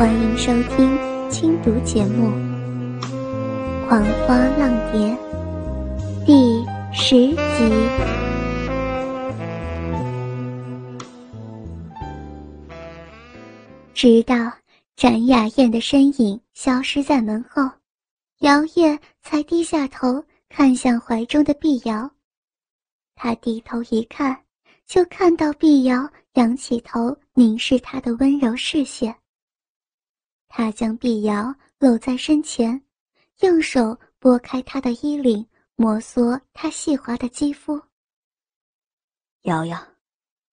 欢迎收听轻读节目《狂花浪蝶》第十集。直到展雅燕的身影消失在门后，姚烨才低下头看向怀中的碧瑶。他低头一看，就看到碧瑶仰起头凝视他的温柔视线。他将碧瑶搂在身前，用手拨开她的衣领，摩挲她细滑的肌肤。瑶瑶，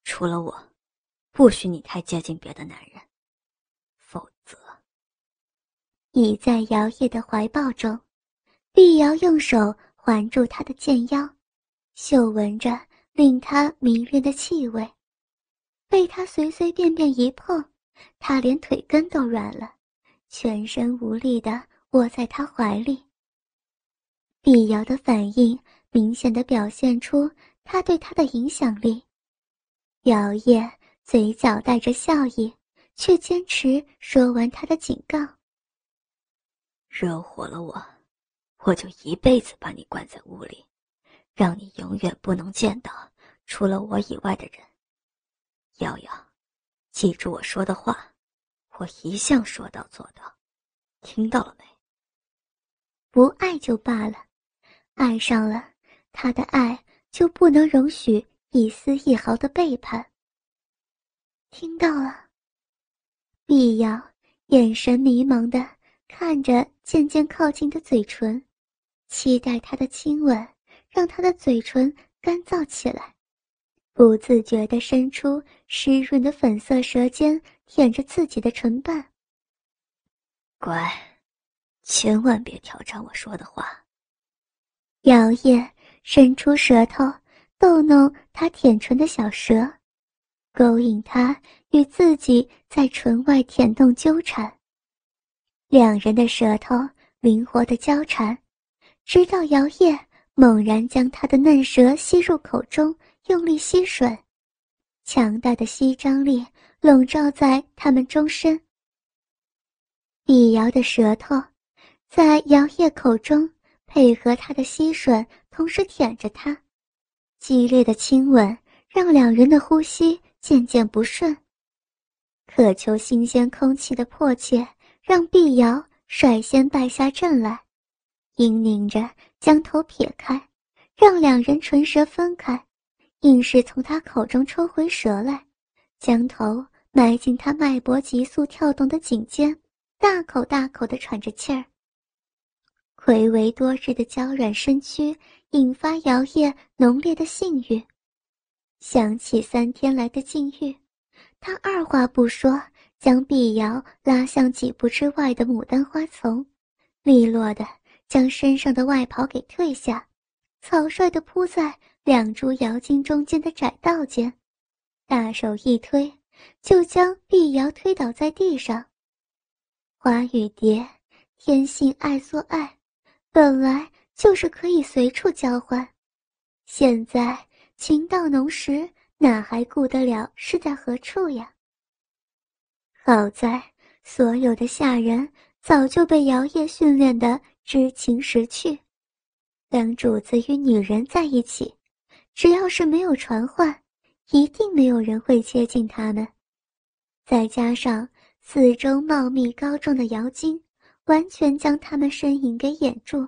除了我，不许你太接近别的男人，否则……倚在摇曳的怀抱中，碧瑶用手环住他的剑腰，嗅闻着令他迷恋的气味。被他随随便便一碰，他连腿根都软了。全身无力地窝在他怀里。碧瑶的反应明显的表现出他对他的影响力。姚烨嘴角带着笑意，却坚持说完他的警告：“惹火了我，我就一辈子把你关在屋里，让你永远不能见到除了我以外的人。瑶瑶，记住我说的话。”我一向说到做到，听到了没？不爱就罢了，爱上了，他的爱就不能容许一丝一毫的背叛。听到了。碧瑶眼神迷茫的看着渐渐靠近的嘴唇，期待他的亲吻，让他的嘴唇干燥起来，不自觉的伸出湿润的粉色舌尖。舔着自己的唇瓣。乖，千万别挑战我说的话。姚烨伸出舌头逗弄他舔唇的小舌，勾引他与自己在唇外舔动纠缠。两人的舌头灵活的交缠，直到姚烨猛然将他的嫩舌吸入口中，用力吸吮，强大的吸张力。笼罩在他们终身。碧瑶的舌头在姚烨口中配合他的吸吮，同时舔着他，激烈的亲吻让两人的呼吸渐渐不顺。渴求新鲜空气的迫切让碧瑶率先败下阵来，嘤咛着将头撇开，让两人唇舌分开，硬是从他口中抽回舌来。将头埋进他脉搏急速跳动的颈间，大口大口地喘着气儿。魁违多日的娇软身躯引发姚烨浓烈的性欲，想起三天来的境遇，他二话不说，将碧瑶拉向几步之外的牡丹花丛，利落地将身上的外袍给褪下，草率地铺在两株瑶茎中间的窄道间。大手一推，就将碧瑶推倒在地上。花与蝶天性爱做爱，本来就是可以随处交换，现在情到浓时，哪还顾得了是在何处呀？好在所有的下人早就被姚烨训练的知情识趣，当主子与女人在一起，只要是没有传唤。一定没有人会接近他们，再加上四周茂密高壮的瑶茎，完全将他们身影给掩住，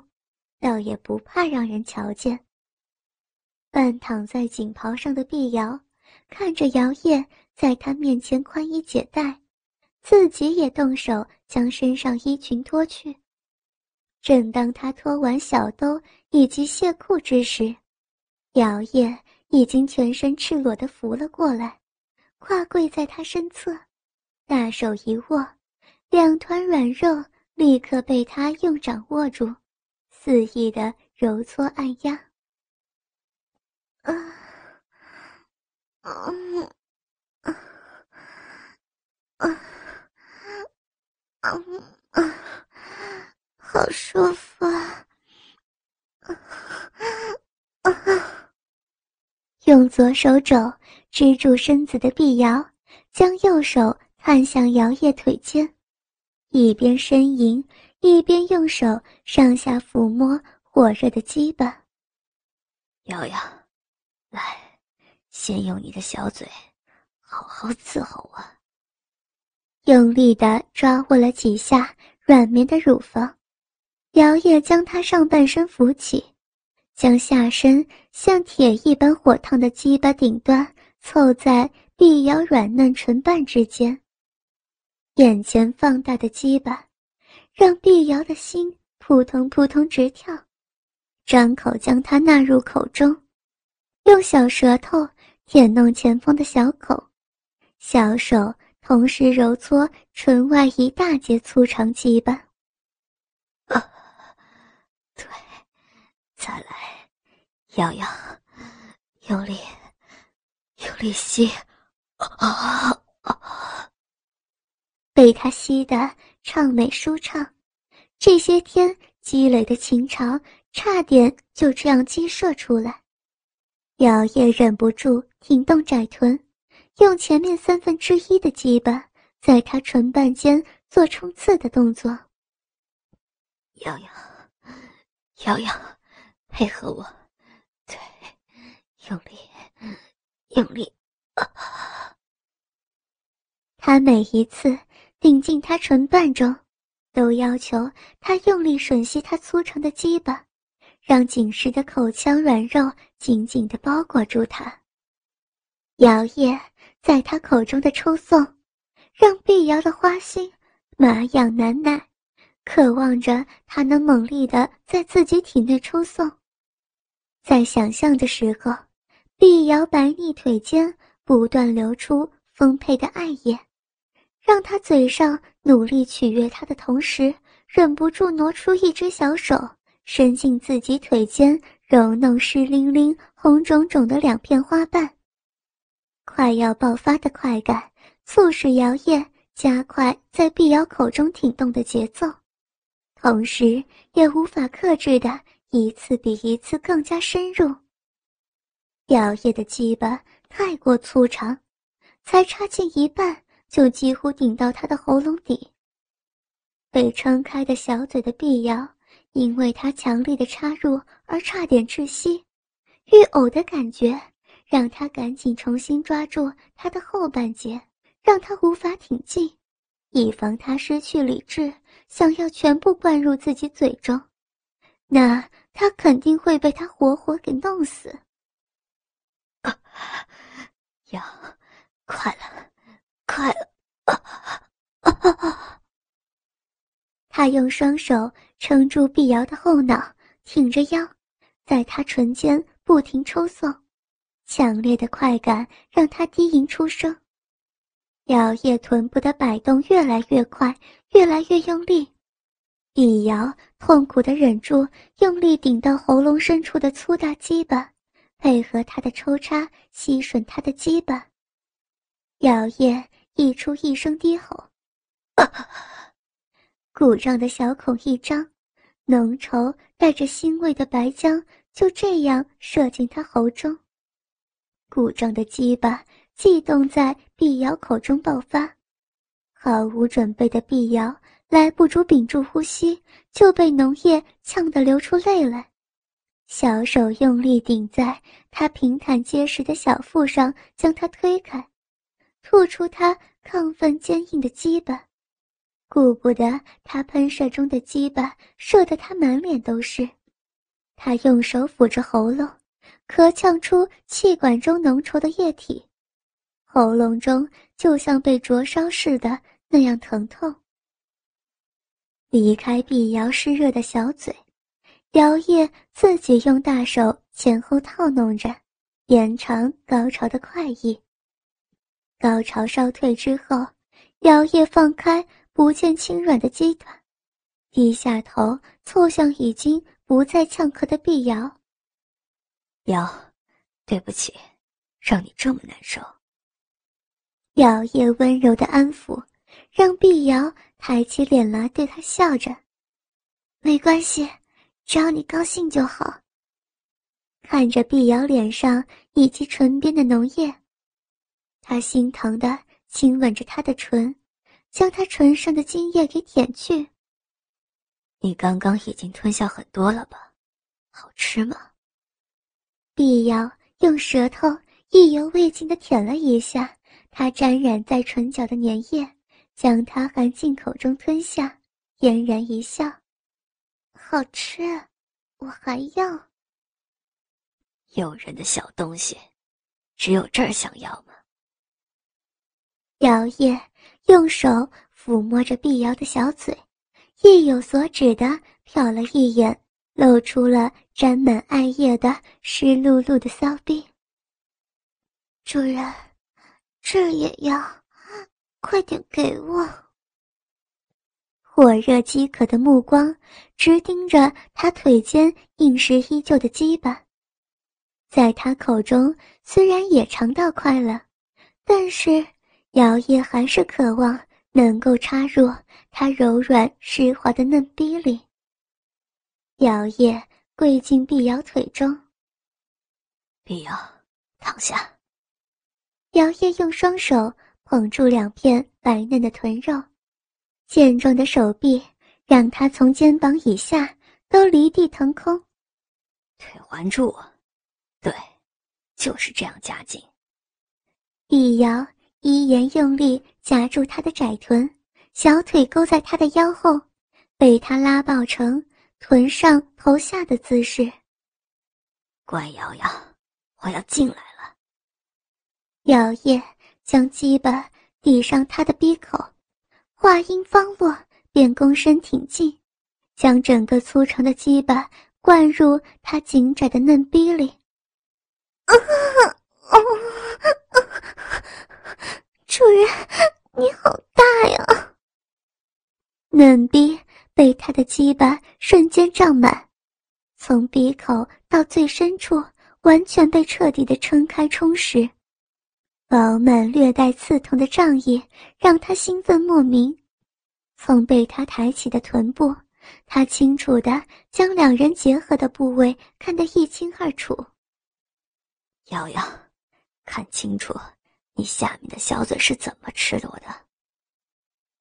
倒也不怕让人瞧见。半躺在锦袍上的碧瑶，看着姚烨在他面前宽衣解带，自己也动手将身上衣裙脱去。正当他脱完小兜以及亵裤之时，姚烨。已经全身赤裸的扶了过来，跨跪在他身侧，大手一握，两团软肉立刻被他用掌握住，肆意的揉搓按压。啊，啊，啊，啊，啊，啊，好舒服啊！啊，啊。用左手肘支住身子的碧瑶，将右手探向摇曳腿间，一边呻吟，一边用手上下抚摸火热的鸡巴。瑶瑶，来，先用你的小嘴，好好伺候我。用力地抓握了几下软绵的乳房，摇曳将她上半身扶起，将下身像铁一般火烫的鸡巴顶端凑在碧瑶软嫩唇瓣之间。眼前放大的鸡巴，让碧瑶的心扑通扑通直跳，张口将它纳入口中，用小舌头舔弄前方的小口，小手同时揉搓唇外一大截粗长鸡巴。啊，对，再来，瑶瑶，用力，用力吸，啊！被他吸得畅美舒畅，这些天积累的情潮差点就这样激射出来。姚叶忍不住挺动窄臀，用前面三分之一的鸡巴在他唇瓣间做冲刺的动作。瑶瑶，瑶瑶，配合我，对，用力，用力，他每一次。顶进他唇瓣中，都要求他用力吮吸他粗长的鸡巴，让紧实的口腔软肉紧紧地包裹住他。摇曳在他口中的抽送，让碧瑶的花心麻痒难耐，渴望着他能猛力地在自己体内抽送。在想象的时候，碧瑶白腻腿间不断流出丰沛的爱液。让他嘴上努力取悦她的同时，忍不住挪出一只小手，伸进自己腿间，揉弄湿淋淋、红肿肿的两片花瓣。快要爆发的快感，促使摇曳加快在碧瑶口中挺动的节奏，同时也无法克制的一次比一次更加深入。摇曳的鸡巴太过粗长，才插进一半。就几乎顶到他的喉咙底。被撑开的小嘴的碧瑶，因为他强力的插入而差点窒息，欲呕的感觉让他赶紧重新抓住他的后半截，让他无法挺进，以防他失去理智，想要全部灌入自己嘴中，那他肯定会被他活活给弄死。要，快了。快了！他用双手撑住碧瑶的后脑，挺着腰，在她唇间不停抽送，强烈的快感让她低吟出声。摇曳臀部的摆动越来越快，越来越用力。碧瑶痛苦的忍住，用力顶到喉咙深处的粗大鸡巴，配合他的抽插，吸吮他的鸡巴。摇曳。溢出一声低吼，鼓胀的小孔一张，浓稠带着腥味的白浆就这样射进他喉中。鼓胀的鸡巴悸动在碧瑶口中爆发，毫无准备的碧瑶来不及屏住呼吸，就被浓液呛得流出泪来。小手用力顶在他平坦结实的小腹上，将他推开。吐出他亢奋坚硬的鸡巴，顾不得他喷射中的鸡巴射得他满脸都是。他用手抚着喉咙，咳呛出气管中浓稠的液体，喉咙中就像被灼烧似的那样疼痛。离开碧瑶湿热的小嘴，姚叶自己用大手前后套弄着，延长高潮的快意。高潮稍退之后，摇曳放开不见轻软的鸡腿，低下头凑向已经不再呛咳的碧瑶。瑶，对不起，让你这么难受。摇曳温柔的安抚，让碧瑶抬起脸来对他笑着：“没关系，只要你高兴就好。”看着碧瑶脸上以及唇边的浓液。他心疼的亲吻着她的唇，将他唇上的精液给舔去。你刚刚已经吞下很多了吧？好吃吗？碧瑶用舌头意犹未尽的舔了一下他沾染在唇角的粘液，将它含进口中吞下，嫣然一笑：“好吃，我还要。”诱人的小东西，只有这儿想要吗？姚烨用手抚摸着碧瑶的小嘴，意有所指的瞟了一眼。露出了沾满艾叶的湿漉漉的骚逼。主人，这也要，快点给我！火热饥渴的目光直盯着他腿间硬实依旧的鸡巴，在他口中虽然也尝到快乐，但是姚叶还是渴望能够插入他柔软湿滑的嫩逼里。姚烨跪进碧瑶腿中。碧瑶，躺下。姚烨用双手捧住两片白嫩的臀肉，健壮的手臂让他从肩膀以下都离地腾空。腿环住我，对，就是这样夹紧。碧瑶依言用力夹住他的窄臀，小腿勾在他的腰后，被他拉抱成。臀上头下的姿势。乖瑶瑶，我要进来了。姚烨将鸡巴抵上他的鼻口，话音方落，便躬身挺进，将整个粗长的鸡巴灌入他紧窄的嫩逼里。啊啊啊！主人，你好大呀！嫩逼。被他的鸡巴瞬间胀满，从鼻口到最深处，完全被彻底的撑开充实。饱满略带刺痛的胀意让他兴奋莫名。从被他抬起的臀部，他清楚的将两人结合的部位看得一清二楚。瑶瑶，看清楚，你下面的小嘴是怎么吃的我的？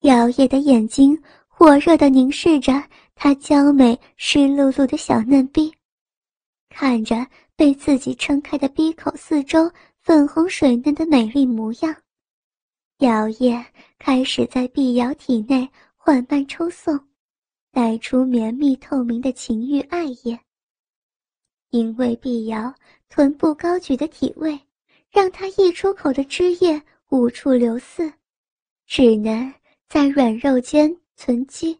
瑶烨的眼睛。火热的凝视着他娇美湿漉漉的小嫩逼，看着被自己撑开的逼口四周粉红水嫩的美丽模样，摇曳开始在碧瑶体内缓慢抽送，带出绵密透明的情欲爱液。因为碧瑶臀部高举的体位，让她溢出口的汁液无处流肆，只能在软肉间。存积，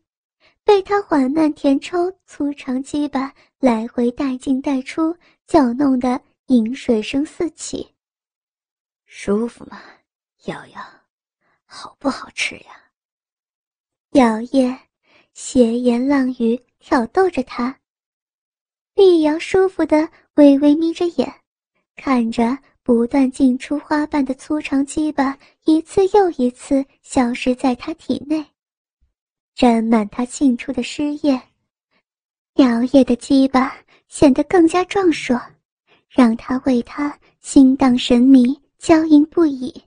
被他缓慢填抽，粗长鸡巴来回带进带出，搅弄的饮水声四起。舒服吗，瑶瑶？好不好吃呀？瑶叶斜言浪语挑逗着他。碧瑶舒服的微微眯着眼，看着不断进出花瓣的粗长鸡巴，一次又一次消失在他体内。沾满他沁出的湿液，摇曳的鸡巴显得更加壮硕，让他为他心荡神迷，娇吟不已。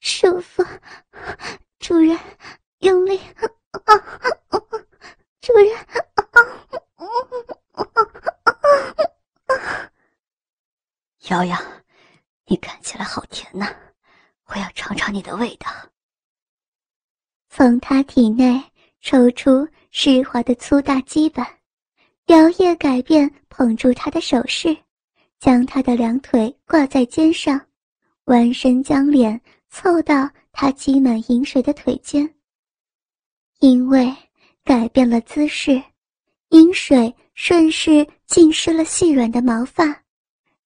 舒服，主人，用力，主人，瑶瑶，你看起来好甜呐，我要尝尝你的味道。从他体内抽出湿滑的粗大鸡巴，摇曳改变捧住他的手势，将他的两腿挂在肩上，弯身将脸凑到他积满饮水的腿间。因为改变了姿势，饮水顺势浸湿了细软的毛发，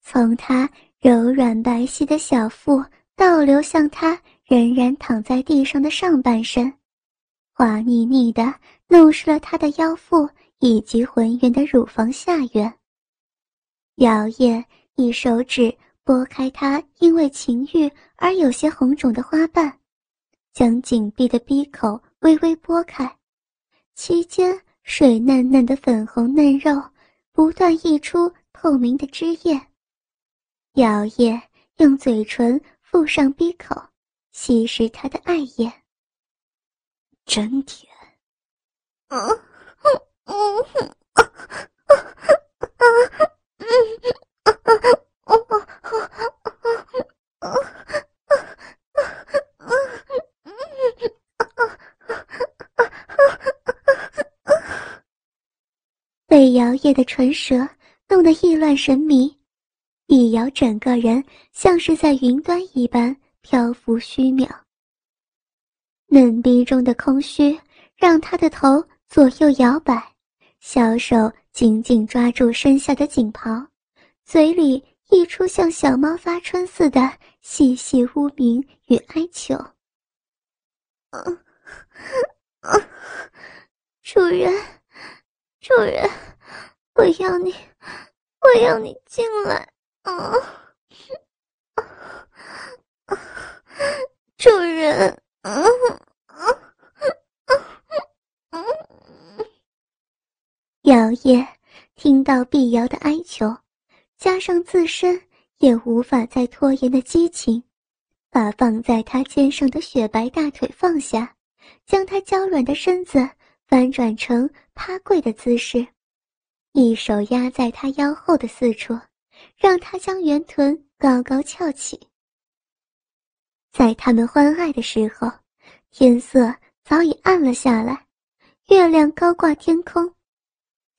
从他柔软白皙的小腹倒流向他。仍然躺在地上的上半身，滑腻腻的弄湿了他的腰腹以及浑圆的乳房下缘。姚烨一手指拨开他因为情欲而有些红肿的花瓣，将紧闭的闭口微微拨开，期间水嫩嫩的粉红嫩肉不断溢出透明的汁液。姚烨用嘴唇。附上鼻口，吸食他的爱液。真甜。嗯嗯嗯嗯嗯嗯 被摇曳的唇舌弄得意乱神迷，碧瑶整个人像是在云端一般漂浮虚渺。嫩逼中的空虚让他的头左右摇摆，小手紧紧抓住身下的锦袍，嘴里溢出像小猫发春似的细细呜鸣与哀求：“嗯，嗯，主人。”主人，我要你，我要你进来！啊，主人，嗯嗯嗯嗯。也听到碧瑶的哀求，加上自身也无法再拖延的激情，把放在他肩上的雪白大腿放下，将他娇软的身子。翻转成趴跪的姿势，一手压在他腰后的四处，让他将圆臀高高翘起。在他们欢爱的时候，天色早已暗了下来，月亮高挂天空，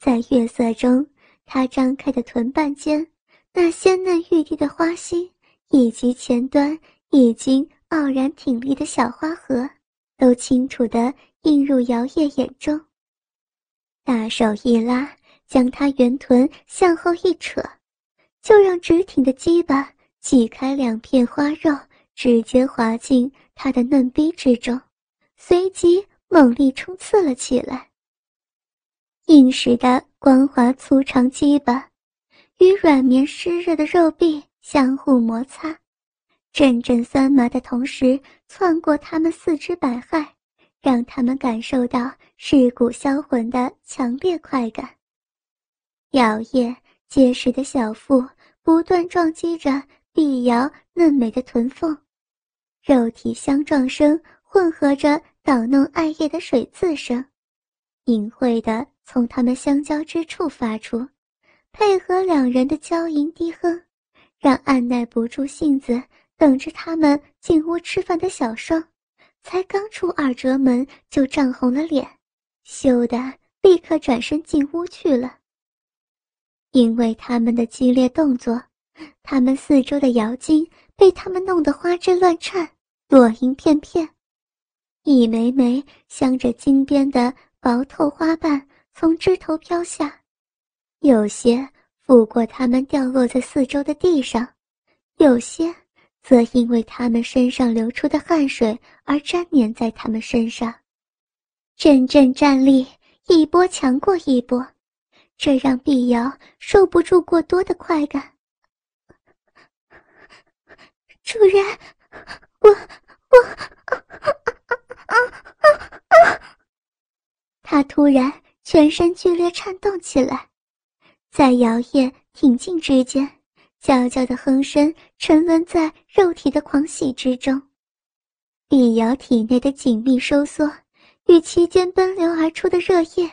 在月色中，他张开的臀半间，那鲜嫩欲滴的花心，以及前端已经傲然挺立的小花盒，都清楚的。映入姚烨眼中，大手一拉，将他圆臀向后一扯，就让直挺的鸡巴挤开两片花肉，直接滑进他的嫩逼之中，随即猛力冲刺了起来。硬实的光滑粗长鸡巴与软绵湿热的肉壁相互摩擦，阵阵酸麻的同时窜过他们四肢百骸。让他们感受到蚀骨销魂的强烈快感。摇曳结实的小腹不断撞击着碧瑶嫩美的臀缝，肉体相撞声混合着捣弄艾叶的水渍声，隐晦的从他们相交之处发出，配合两人的娇吟低哼，让按耐不住性子等着他们进屋吃饭的小双。才刚出二折门，就涨红了脸，羞得立刻转身进屋去了。因为他们的激烈动作，他们四周的瑶精被他们弄得花枝乱颤，落英片片，一枚枚镶着金边的薄透花瓣从枝头飘下，有些拂过他们掉落在四周的地上，有些。则因为他们身上流出的汗水而粘黏在他们身上，阵阵战栗，一波强过一波，这让碧瑶受不住过多的快感。主人，我我，他突然全身剧烈颤动起来，在摇曳挺进之间。娇娇的哼声沉沦在肉体的狂喜之中，碧瑶体内的紧密收缩与其间奔流而出的热液，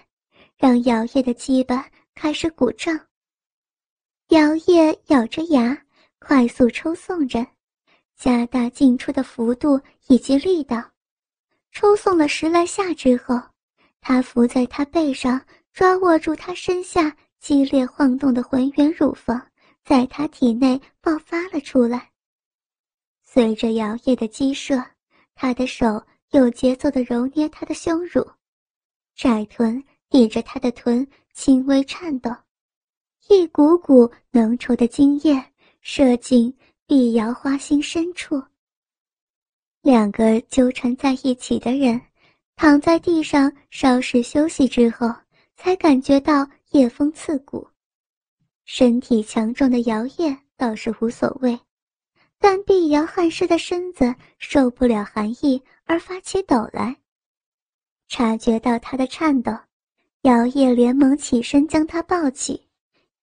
让摇曳的鸡巴开始鼓胀。摇曳咬着牙，快速抽送着，加大进出的幅度以及力道。抽送了十来下之后，他伏在她背上，抓握住她身下激烈晃动的浑圆乳房。在她体内爆发了出来。随着摇曳的激射，他的手有节奏地揉捏她的胸乳，窄臀抵着她的臀轻微颤抖，一股股浓稠的精液射进碧瑶花心深处。两个纠缠在一起的人躺在地上稍事休息之后，才感觉到夜风刺骨。身体强壮的姚烨倒是无所谓，但碧瑶汗湿的身子受不了寒意而发起抖来。察觉到他的颤抖，姚烨连忙起身将他抱起，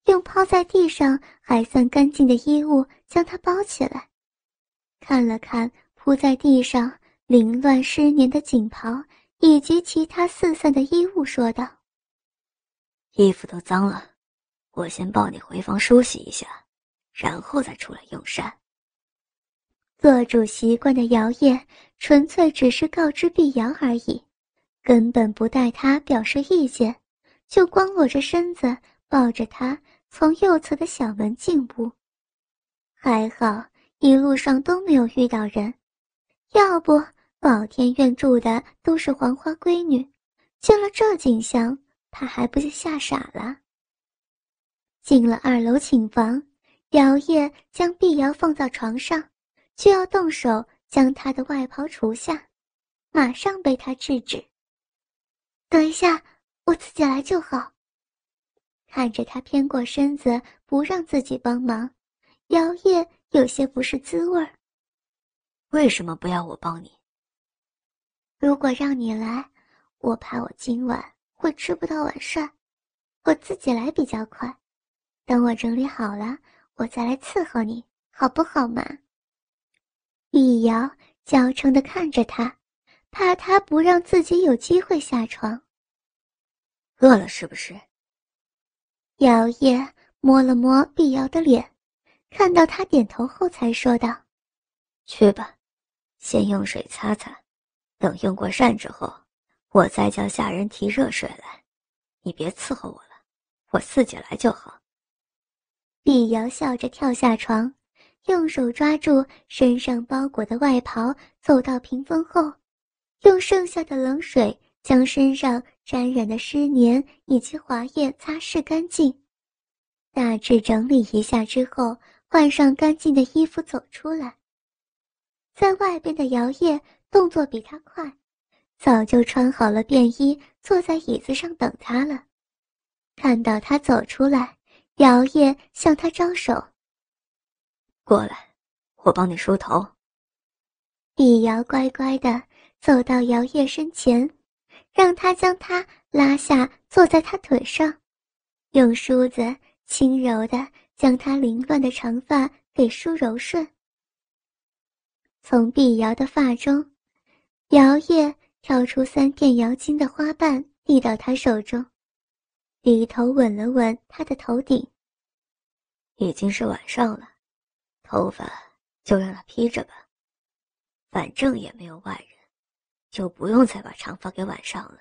用抛在地上还算干净的衣物将他包起来。看了看铺在地上凌乱湿黏的锦袍以及其他四散的衣物，说道：“衣服都脏了，我先抱你回房梳洗一下，然后再出来用膳。”做主习惯的姚烨纯粹只是告知碧瑶而已，根本不待他表示意见，就光裸着身子抱着她从右侧的小门进屋。还好一路上都没有遇到人，要不宝天院住的都是黄花闺女，见了这景象，他还不是吓傻了。进了二楼寝房，姚烨将碧瑶放到床上。就要动手将她的外袍除下，马上被他制止。等一下，我自己来就好。看着他偏过身子不让自己帮忙，姚烨有些不是滋味儿。为什么不要我帮你？如果让你来，我怕我今晚会吃不到晚膳，我自己来比较快。等我整理好了，我再来伺候你，好不好嘛？碧瑶娇嗔的看着他，怕他不让自己有机会下床。饿了是不是？姚烨摸了摸碧瑶的脸，看到他点头后，才说道：“去吧，先用水擦擦，等用过膳之后，我再叫下人提热水来。你别伺候我了，我自己来就好。”碧瑶笑着跳下床。用手抓住身上包裹的外袍，走到屏风后，用剩下的冷水将身上沾染的湿黏以及滑液擦拭干净。大致整理一下之后，换上干净的衣服走出来。在外边的姚烨动作比他快，早就穿好了便衣，坐在椅子上等他了。看到他走出来，姚烨向他招手。过来，我帮你梳头。碧瑶乖乖的走到姚烨身前，让他将他拉下，坐在他腿上，用梳子轻柔的将他凌乱的长发给梳柔顺。从碧瑶的发中，姚烨挑出三片瑶金的花瓣，递到他手中，低头吻了吻他的头顶。已经是晚上了。头发就让他披着吧，反正也没有外人，就不用再把长发给挽上了。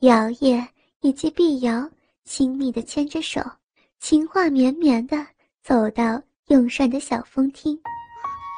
姚烨以及碧瑶亲密的牵着手，情话绵绵的走到用膳的小风厅。